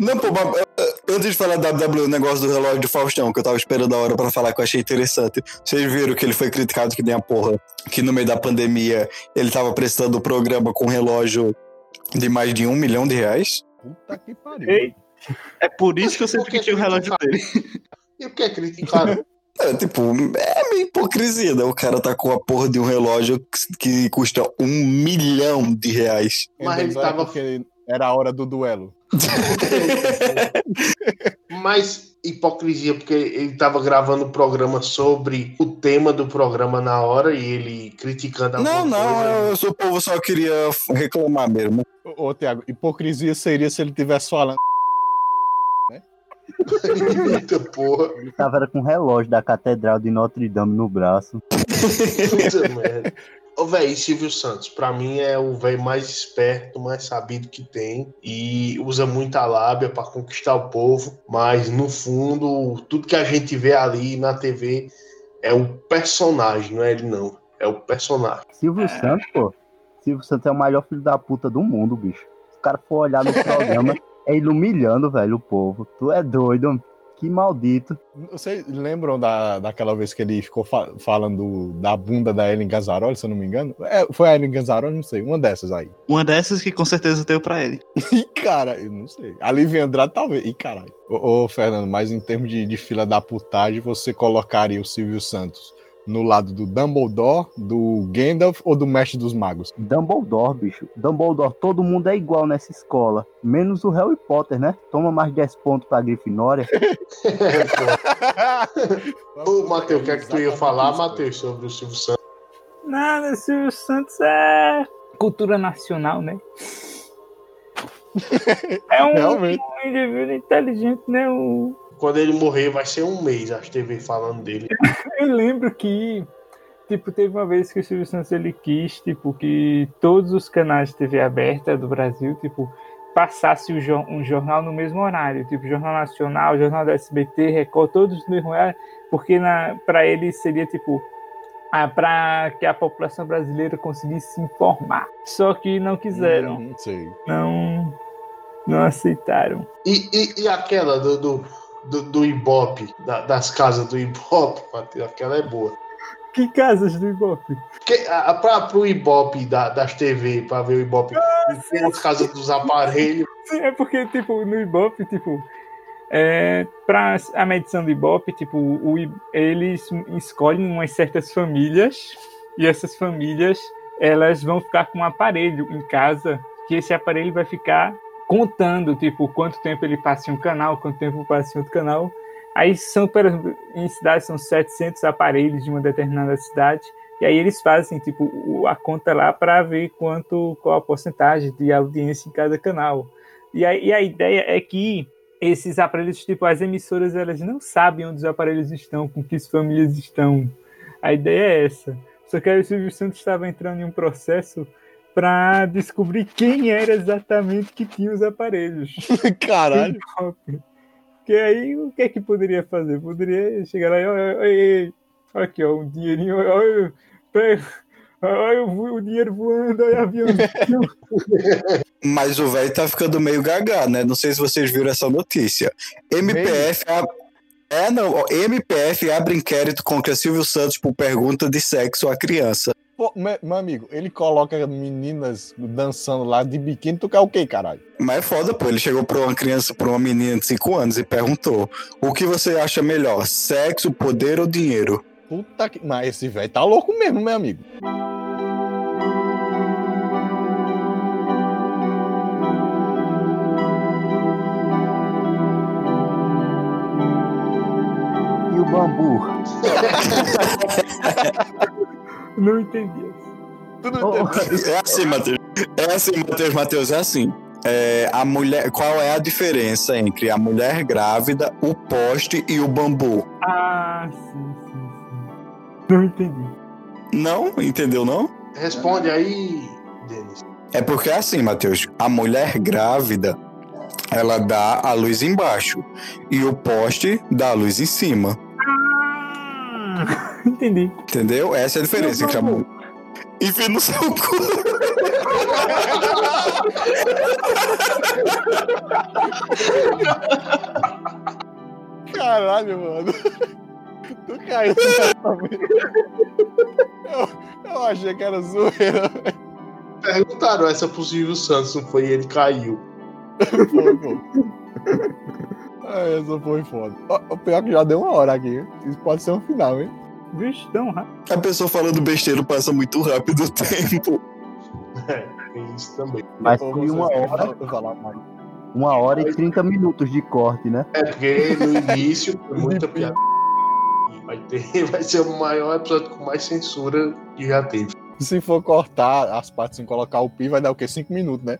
Não, pô, mas, eh, antes de falar da WWE, o negócio do relógio do Faustão, que eu tava esperando a hora pra falar, que eu achei interessante. Vocês viram que ele foi criticado que nem a porra, que no meio da pandemia ele tava prestando o programa com um relógio de mais de um milhão de reais? Puta que pariu. Ei. É por isso que eu sempre ter o relógio dele. E o que é criticar? É, tipo, é meio hipocrisia, né? O cara tá com a porra de um relógio que que custa um milhão de reais. Mas ele tava- porque era a hora do duelo. Mas hipocrisia, porque ele tava gravando o programa sobre o tema do programa na hora e ele criticando alguma Não, não, coisa. eu, sou o povo só queria reclamar mesmo. Ô, ô Thiago, hipocrisia seria se ele tivesse falando. Eita porra. Ele tava era com o relógio da Catedral de Notre Dame no braço. Puta merda. Ô, véi, Silvio Santos, pra mim é o velho mais esperto, mais sabido que tem e usa muita lábia pra conquistar o povo, mas no fundo, tudo que a gente vê ali na TV é o personagem, não é ele não. É o personagem. Silvio Santos, pô. Silvio Santos é o maior filho da puta do mundo, bicho. Se o cara for olhar no programa, é ele humilhando, velho, o povo. Tu é doido, que maldito. Vocês lembram da, daquela vez que ele ficou fa- falando da bunda da Ellen Gazzaroli, se eu não me engano? É, foi a Ellen Gazzaroli, não sei, uma dessas aí. Uma dessas que com certeza deu pra ele. Ih, cara, eu não sei. A Lívia Andrade talvez. Ih, caralho. Ô, ô, Fernando, mas em termos de, de fila da putagem, você colocaria o Silvio Santos no lado do Dumbledore, do Gandalf ou do Mestre dos Magos? Dumbledore, bicho. Dumbledore, todo mundo é igual nessa escola. Menos o Harry Potter, né? Toma mais 10 pontos pra Grifinória. Ô, Matheus, o que é que tu ia falar, Matheus, sobre o Silvio Santos? Nada, Silvio Santos é cultura nacional, né? É um Realmente. indivíduo inteligente, né? Um- Quando ele morrer, vai ser um mês as TV falando dele. Eu lembro que, tipo, teve uma vez que o Silvio Santos ele quis, tipo, que todos os canais de TV aberta do Brasil, tipo, passasse um jornal no mesmo horário, tipo, Jornal Nacional, Jornal da SBT, Record, todos no mesmo horário, porque para ele seria, tipo, ah, para que a população brasileira conseguisse se informar. Só que não quiseram, Não sei. não, não aceitaram. E, e, e aquela do, do, do, do Ibope, da- das casas do Ibope, Matheus, aquela é boa. Que casas do Ibope? Porque a, pra, pro Ibope da, das TV, pra ver o Ibope, tem as casas dos aparelhos. Sim, é porque, tipo, no Ibope, tipo, é, para a medição do Ibope, tipo, o, eles escolhem umas certas famílias e essas famílias, elas vão ficar com um aparelho em casa, que esse aparelho vai ficar contando, tipo, quanto tempo ele passa em um canal, quanto tempo passa em outro canal. Aí são, em cidades são 700 aparelhos de uma determinada cidade, e aí eles fazem, tipo, a conta lá para ver quanto, qual a porcentagem de audiência em cada canal. E a, e a ideia é que esses aparelhos, tipo, as emissoras, elas não sabem onde os aparelhos estão, com que famílias estão. A ideia é essa. Só que aí o Silvio Santos estava entrando em um processo pra descobrir quem era exatamente que tinha os aparelhos. Caralho. Porque aí o que é que poderia fazer? Poderia chegar lá e olha, olha, olha aqui, ó, um dinheirinho, olha, pega, olha o, dinheiro voando, olha o avião. Mas o velho tá ficando meio gaga, né? Não sei se vocês viram essa notícia. MPF. É, não. MPF abre inquérito contra Silvio Santos por pergunta de sexo à criança. Pô, me- meu amigo, ele coloca meninas dançando lá de biquíni, tu quer o quê, caralho? Mas é foda, pô. Ele chegou pra uma criança, pra uma menina de 5 anos e perguntou: O que você acha melhor, sexo, poder ou dinheiro? Puta que. Mas esse velho tá louco mesmo, meu amigo. E o bambu? Não entendi. Tu não Oh, entendeu? É assim, Matheus. É assim, Matheus, Matheus, é assim. É, a mulher, qual é a diferença entre a mulher grávida, o poste e o bambu? Ah, sim, sim, sim. Não entendi. Não? Entendeu, não? Responde aí, Denis. É porque é assim, Matheus. A mulher grávida, ela dá a luz embaixo. E o poste dá a luz em cima. Entendi. Entendeu? Essa é a diferença entre a mulher. Enfim, no seu cu. Caralho, mano. Tu caiu eu, eu achei que era zoeira. Perguntaram essa pro Silvio Santos, não foi ele caiu. Foi, pô. Ah, essa foi foda. O pior é que já deu uma hora aqui. hein? Isso pode ser um final, hein? Vixe, tão rápido. A pessoa falando besteira passa muito rápido o tempo. É, tem isso também. Mas foi vocês uma hora, falar mais? uma hora e 30 minutos de corte, né? É porque no início foi muita piada. E Vai, ter, vai ser o maior episódio com mais censura que já teve. Se for cortar as partes sem colocar o pi, vai dar o quê? Cinco minutos, né?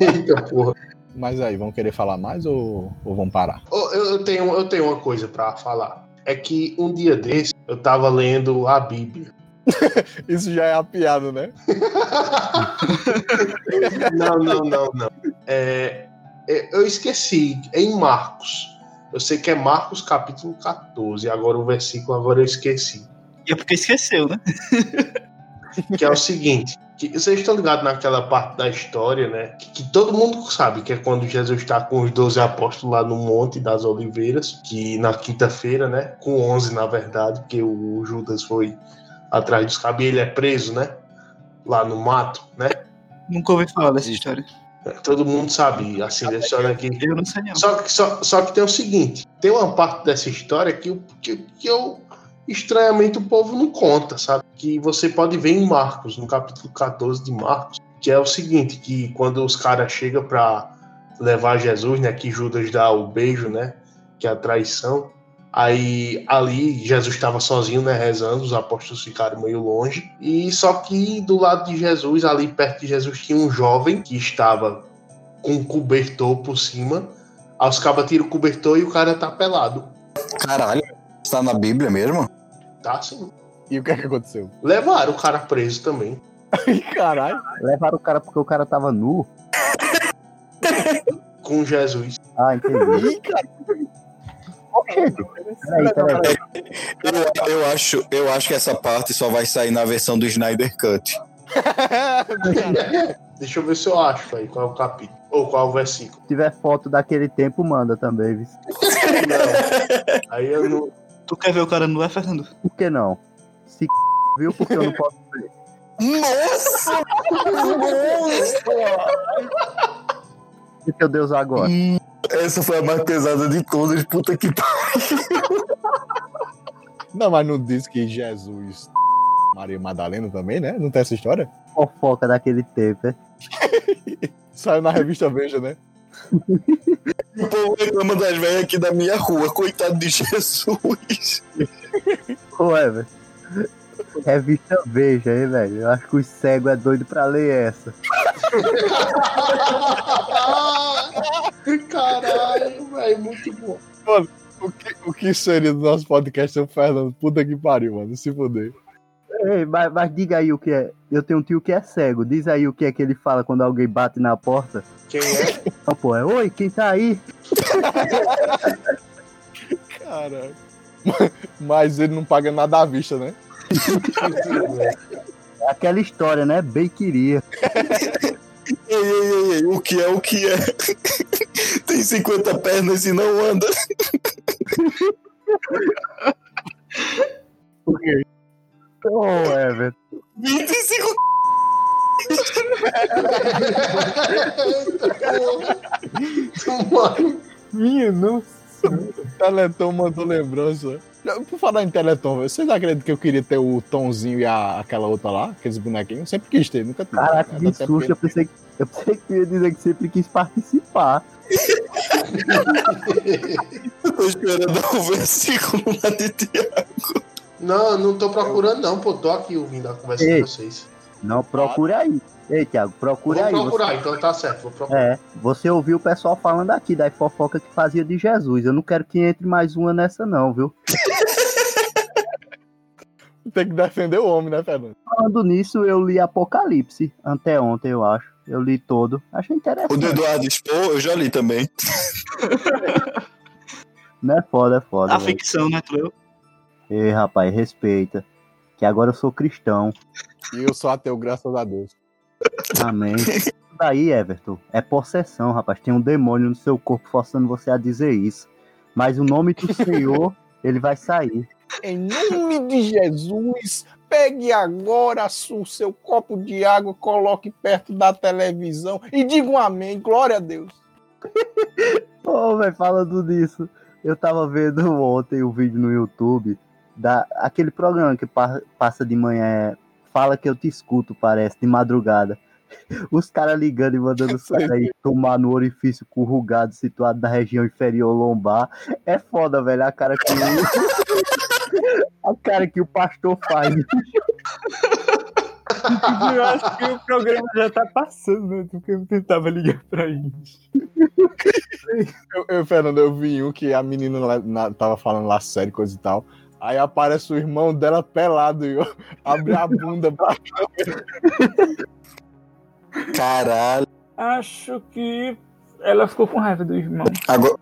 Eita porra. Mas aí, vão querer falar mais ou, ou vão parar? Eu, eu tenho, eu tenho uma coisa pra falar. É que um dia desse eu tava lendo a Bíblia. Isso já é a piada, né? Não, não, não, não. É, é, eu esqueci. É em Marcos. Eu sei que é Marcos capítulo 14. Agora o versículo agora eu esqueci. E é porque esqueceu, né? Que é o seguinte. Que, vocês estão ligados naquela parte da história, né? Que, que todo mundo sabe, que é quando Jesus está com os 12 apóstolos lá no Monte das Oliveiras, que na quinta-feira, né? Com 11, na verdade, porque o Judas foi atrás dos cabos e ele é preso, né? Lá no mato, né? Nunca ouvi falar dessa história. Todo mundo sabe, assim, dessa história aqui. Eu não sei não. Só que, só, só que tem o seguinte: tem uma parte dessa história que, que, que eu, estranhamente, o povo não conta, sabe? Que você pode ver em Marcos, no capítulo 14 de Marcos, que é o seguinte: que quando os caras chegam para levar Jesus, né? Que Judas dá o beijo, né? Que é a traição. Aí ali Jesus estava sozinho, né, rezando, os apóstolos ficaram meio longe. E só que do lado de Jesus, ali perto de Jesus, tinha um jovem que estava com um cobertor por cima. Aí os cabas tiram o cobertor e o cara tá pelado. Caralho, está na Bíblia mesmo? Tá assim. E o que é que aconteceu? Levaram o cara preso também. Caralho. Levaram o cara porque o cara tava nu. Com Jesus. Ah, entendi. Ih, cara. Oxente, peraí, peraí. Eu, eu acho, eu acho que essa parte só vai sair na versão do Snyder Cut. Deixa eu ver se eu acho aí qual é o capítulo. Ou qual é o versículo. Se tiver foto daquele tempo, manda também, viu? Não. Aí eu não. Tu quer ver o cara nu, é, Fernando? Por que não? Se viu, porque eu não posso ver. Nossa! E teu Deus agora? Essa foi a mais pesada de todas, puta que pariu. Não, mas não diz que Jesus Maria Madalena também, né? Não tem essa história? Fofoca daquele tempo, é? Saiu na revista Veja, né? O povo reclama das velhas aqui da minha rua, coitado de Jesus. Ué, velho. Revista Veja, hein, velho? Eu acho que os cegos é doido pra ler essa. Caralho, velho, muito bom. O que, o que seria do nosso podcast se o Fernando? Puta que pariu, mano. Se fuder. Ei, mas, mas diga aí o que é. Eu tenho um tio que é cego. Diz aí o que é que ele fala quando alguém bate na porta. Quem é? Pô, é oi, quem tá aí? Caralho. Mas ele não paga nada à vista, né? É aquela história, né? Bem queria. Ei, ei, ei, ei, o que é, o que é? Tem 50 pernas e não anda. Ô, Everton. 25 Mano, Minha nossa. Teleton mandou lembrança. Por falar em Teleton, vocês acreditam que eu queria ter o Tomzinho e a, aquela outra lá? Aqueles bonequinhos? Sempre quis ter, nunca tive. Caraca, que porque- susto. Eu pensei, que- eu pensei que ia dizer que sempre quis participar. Eu tô esperando o versículo lá de Tiago. Não, não tô procurando, não, pô. Tô aqui ouvindo a conversa Ei. de vocês. Não, procure aí. Ei, Thiago, procure Vou aí. procurar, então tá certo, vou Você, procurar. é, você ouviu o pessoal falando aqui da fofoca que fazia de Jesus. Eu não quero que entre mais uma nessa, não, viu? Tem que defender o homem, né, Fernando? Falando nisso, eu li Apocalipse anteontem, eu acho. Eu li todo. Achei O interessante. do Eduardo Expo, eu já li também. Não é foda, é foda. A velho. ficção, né, leu? Ei, rapaz, respeita. Que agora eu sou cristão. E eu sou ateu, graças a Deus. Amém. Isso daí, Everton, é possessão, rapaz. Tem um demônio no seu corpo forçando você a dizer isso. Mas o nome do Senhor, ele vai sair. Em nome de Jesus, pegue agora o seu copo de água, coloque perto da televisão e diga um amém. Glória a Deus. Pô, velho, falando disso, eu tava vendo ontem o vídeo no YouTube da aquele programa que pa- passa de manhã, é, fala que eu te escuto, parece, de madrugada. Os caras ligando e mandando os caras aí tomar no orifício corrugado situado na região inferior lombar. É foda, velho, a cara que a cara que o pastor faz. Eu acho que o programa já tá passando, né? Porque eu tentava ligar pra eles. Eu, eu, Fernando, eu vi um que a menina lá, na- tava falando lá sério, coisa e tal. Aí aparece o irmão dela pelado e abre a bunda pra Caralho. Acho que ela ficou com raiva do irmão. Agora,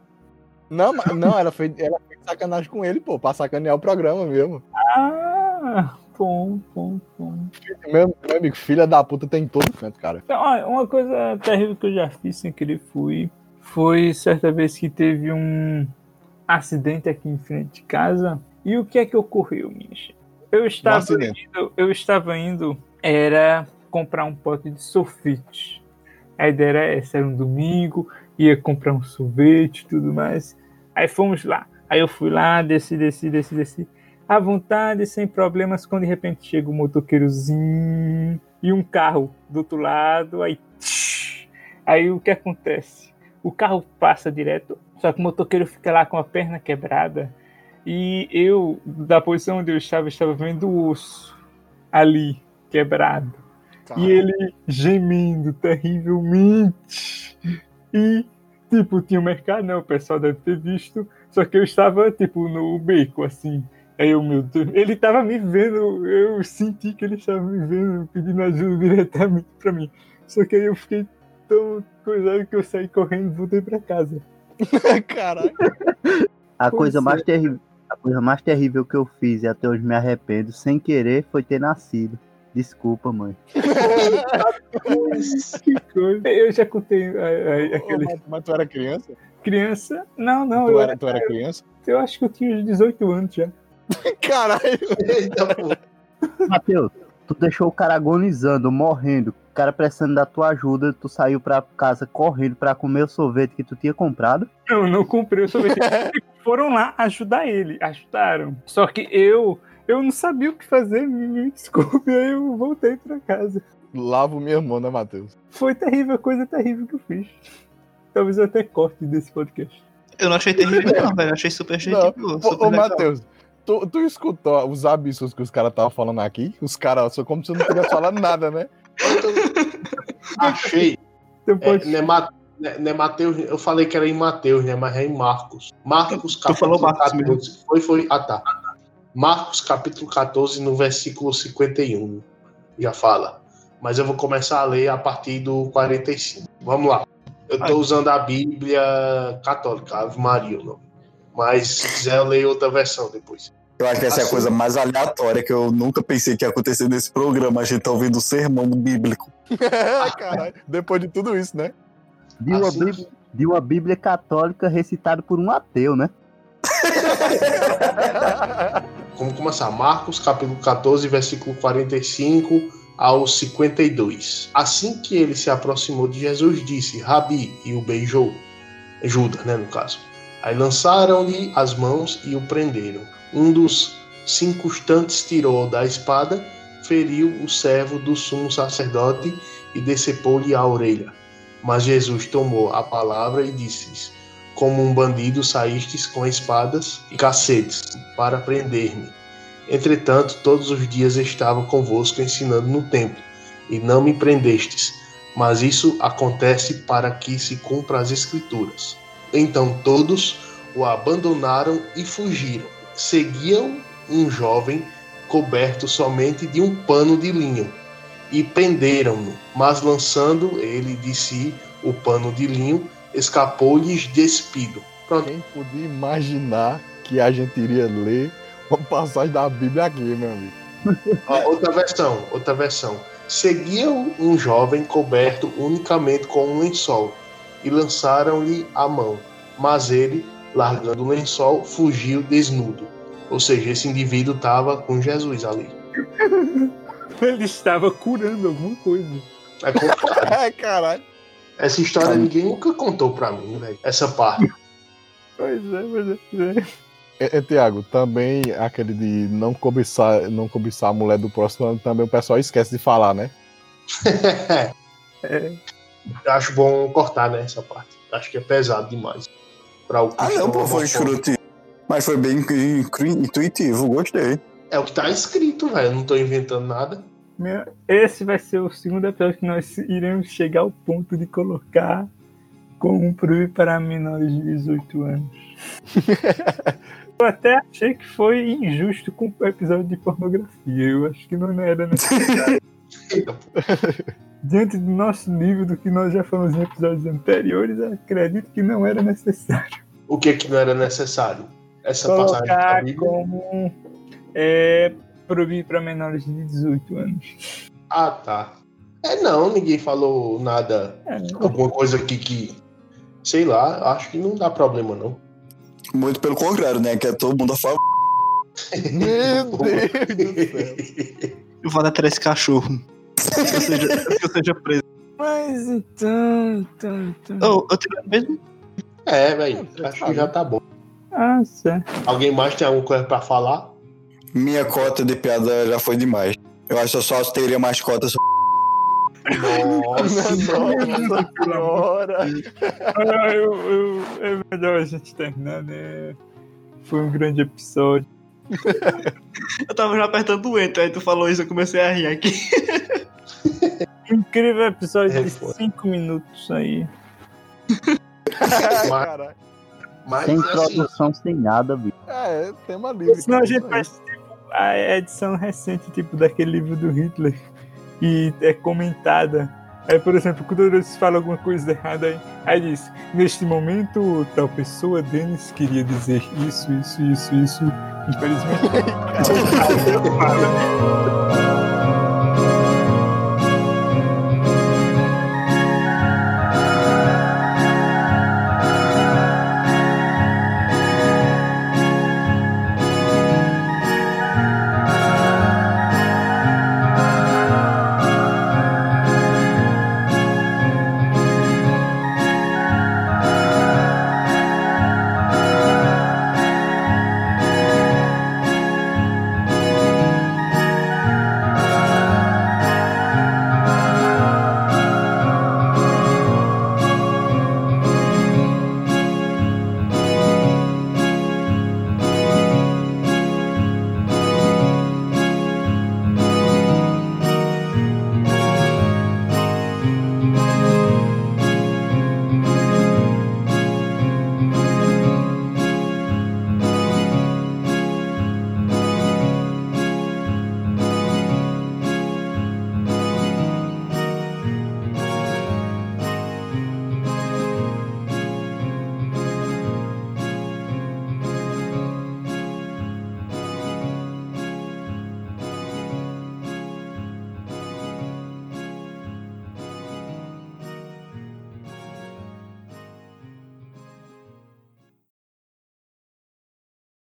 Não, mas- não, ela fez, ela fez sacanagem com ele, pô, pra sacanear o programa mesmo. Ah, bom, bom, bom. Meu, meu amigo, filha da puta tem em todo canto, cara. Então, olha, uma coisa terrível que eu já fiz sem querer fui. Foi certa vez que teve um acidente aqui em frente de casa. E o que é que ocorreu, minha? Eu estava indo, eu estava indo, era comprar um pote de sorvete. A ideia era essa, era um domingo, ia comprar um sorvete e tudo mais. Aí fomos lá. Aí eu fui lá, desci, desci, desci, desci. À vontade, sem problemas, quando de repente chega um motoqueirozinho e um carro do outro lado, aí. tsh, Aí o que acontece? O carro passa direto, só que o motoqueiro fica lá com a perna quebrada. E eu, da posição onde eu estava, estava vendo o osso ali, quebrado. E ele gemendo terrivelmente. E, tipo, tinha um mercado, né? O pessoal deve ter visto. Só que eu estava, tipo, no beco, assim. Aí eu, meu Deus, ele estava me vendo, eu senti que ele estava me vendo, pedindo ajuda diretamente pra mim. Só que aí eu fiquei tão coisado que eu saí correndo e voltei pra casa. Caralho. A coisa mais terrível, a coisa mais terrível que eu fiz e até hoje me arrependo, sem querer, foi ter nascido. Desculpa, mãe. Que coisa. Eu já contei a- a- aquele Mas, mas tu era criança? criança. Não, não, Tu eu, era, tu era criança? eu acho que eu tinha uns 18 anos já. Caralho. Eita, pô. Matheus, tu deixou o cara agonizando, morrendo, o cara precisando da tua ajuda, tu saiu pra casa correndo pra comer o sorvete que tu tinha comprado. Não, não comprei o sorvete. Foram lá ajudar ele, ajudaram. Só que eu, eu não sabia o que fazer, me, desculpe, aí eu voltei pra casa. Lavo minha mão, né, Matheus? Foi terrível, coisa terrível que eu fiz. Talvez eu até corte desse podcast. Eu não achei terrível, não, velho. Eu achei super boa. Ô. Matheus, tu, tu escutou os absurdos que os caras estavam falando aqui? Os caras, só como se eu não tivesse falado nada, né? Achei. Então É, pode não, é Ma- não é- não é Mateus, eu falei que era em Mateus, né? Mas é em Marcos. Marcos Tu falou Marcos 14. Foi, foi. Ah, tá. Marcos capítulo 14, no versículo 51. já fala. Mas eu vou começar a ler a partir do 45. Vamos lá. Eu Ai. estou usando a Bíblia católica, Ave Maria, o nome. Mas se quiser, eu leio outra versão depois. Eu acho que essa é a Assim. coisa mais aleatória que eu nunca pensei que ia acontecer nesse programa. A gente tá ouvindo o sermão bíblico. Caralho. Depois de tudo isso, né? De uma, Assim- Bíblia, de uma Bíblia católica recitada por um ateu, né? Vamos começar. Marcos, capítulo 14, versículo 45 ao 52. Assim que ele se aproximou de Jesus, disse: Rabi, e o beijou. Judas, né, no caso. Aí lançaram-lhe as mãos e o prenderam. Um dos circunstantes tirou da espada, feriu o servo do sumo sacerdote e decepou-lhe a orelha. Mas Jesus tomou a palavra e disse: Como um bandido saístes com espadas e cacetes para prender-me. Entretanto, todos os dias estava convosco ensinando no templo, e não me prendestes. Mas isso acontece para que se cumpra as escrituras. Então todos o abandonaram e fugiram. Seguiam um jovem coberto somente de um pano de linho e prenderam-no, mas lançando ele de si o pano de linho, escapou-lhes despido. Pronto. Quem podia imaginar que a gente iria ler uma passagem da Bíblia aqui, meu amigo? Ó, outra versão, outra versão. Seguiam um jovem coberto unicamente com um lençol e lançaram-lhe a mão, mas ele, largando o lençol, fugiu desnudo. Ou seja, esse indivíduo estava com Jesus ali. Ele estava curando alguma coisa. É complicado. É, caralho. Essa história ninguém nunca contou pra mim, velho. Essa parte. Pois é, pois é, pois é. É, é, Tiago, também aquele de não cobiçar, não cobiçar a mulher do próximo, também o pessoal esquece de falar, né? É. Eu acho bom cortar, né, essa parte. Acho que é pesado demais. Pra o Ah, não, pô, foi escroto. Mas foi bem intuitivo, gostei. É o que tá escrito, velho. Eu não tô inventando nada. Meu, esse vai ser o segundo episódio que nós iremos chegar ao ponto de colocar como proibir para menores de 18 anos. Eu até achei que foi injusto com o episódio de pornografia. Eu acho que não era necessário. Diante do nosso nível do que nós já falamos em episódios anteriores, acredito que não era necessário. O que que não era necessário? Essa passagem Colocar Bíblia. como é, proibir para menores de 18 anos. Ah, tá. É não, ninguém falou nada, É, alguma coisa aqui que, sei lá, acho que não dá problema não. Muito pelo contrário, né? Que é todo mundo a favor. Meu Deus do céu. Eu vou dar atrás desse cachorro. Que eu seja, que eu seja preso. Mas então, então, então. Oh, eu tenho mesmo? É, velho, acho que já tá bom. Ah, certo. Alguém mais tem alguma coisa pra falar? Minha cota de piada já foi demais. Eu acho que eu só teria mais cotas. Nossa, Nossa senhora. Ah, eu, eu, é melhor a gente terminar, né? Foi um grande episódio. Eu tava já apertando o enter, aí tu falou isso, eu comecei a rir aqui. Incrível episódio É, de foi. 5 minutos aí. Caralho. mas Sem assim, introdução, sem nada, bicho. É, tema livre. Senão a cara, gente tipo, a edição recente, tipo, daquele livro do Hitler. E é comentada. Aí, por exemplo, quando eles falam alguma coisa errada, aí, aí diz: Neste momento, tal pessoa, Denis, queria dizer isso, isso, isso, isso. Infelizmente.